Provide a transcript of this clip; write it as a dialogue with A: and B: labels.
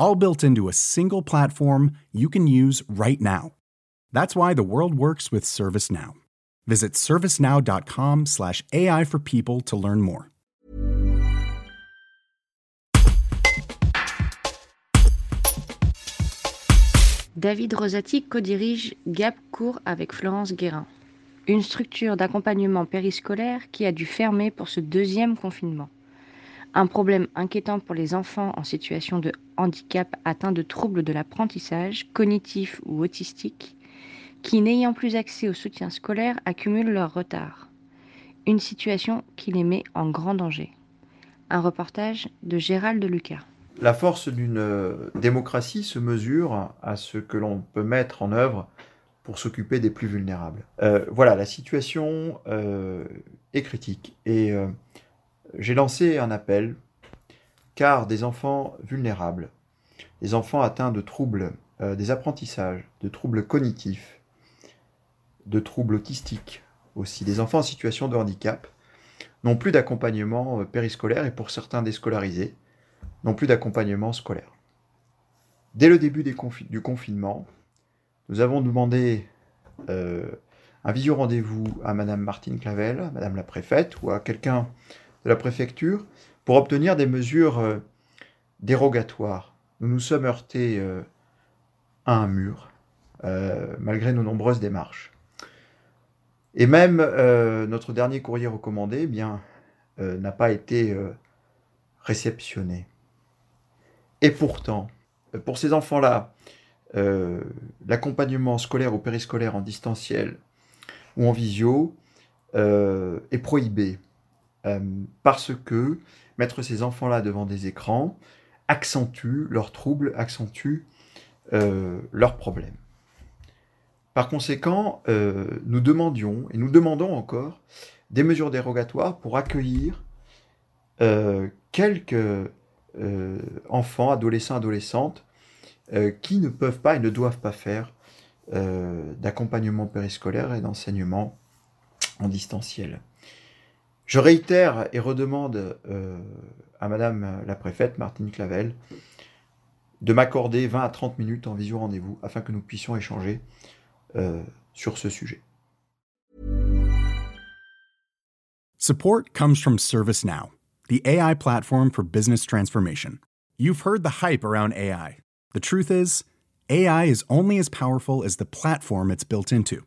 A: all built into a single platform you can use right now. That's why the world works with ServiceNow. Visit servicenow.com/slash AI for people to learn more.
B: David Rosati co-dirige Gap Cours avec Florence Guérin, une structure d'accompagnement périscolaire qui a dû fermer pour ce deuxième confinement. Un problème inquiétant pour les enfants en situation de handicap atteints de troubles de l'apprentissage, cognitif ou autistique, qui, n'ayant plus accès au soutien scolaire, accumulent leur retard. Une situation qui les met en grand danger. Un reportage de Gérald Lucas.
C: La force d'une euh, démocratie se mesure à ce que l'on peut mettre en œuvre pour s'occuper des plus vulnérables. Euh, voilà, la situation euh, est critique et j'ai lancé un appel car des enfants vulnérables, des enfants atteints de troubles euh, des apprentissages, de troubles cognitifs, de troubles autistiques aussi, des enfants en situation de handicap, n'ont plus d'accompagnement euh, périscolaire et pour certains déscolarisés, n'ont plus d'accompagnement scolaire. Dès le début du confinement, nous avons demandé euh, un visio rendez-vous à Madame Martine Clavel, Madame la préfète, ou à quelqu'un de la préfecture pour obtenir des mesures euh, dérogatoires. Nous nous sommes heurtés euh, à un mur, euh, malgré nos nombreuses démarches. Et même notre dernier courrier recommandé eh bien, n'a pas été réceptionné. Et pourtant, pour ces enfants-là, l'accompagnement scolaire ou périscolaire en distanciel ou en visio est prohibé. Euh, parce que mettre ces enfants-là devant des écrans accentue leurs troubles, accentue euh, leurs problèmes. Par conséquent, euh, nous demandions, et nous demandons encore, des mesures dérogatoires pour accueillir quelques enfants, adolescents, adolescentes, qui ne peuvent pas et ne doivent pas faire d'accompagnement périscolaire et d'enseignement en distanciel. Je réitère et redemande euh, à Madame la préfète, Martine Clavel, de m'accorder 20 à 30 minutes en visio rendez-vous afin que nous puissions échanger euh, sur ce sujet.
A: Support comes from ServiceNow, the AI platform for business transformation. You've heard the hype around AI. The truth is, AI is only as powerful as the platform it's built into.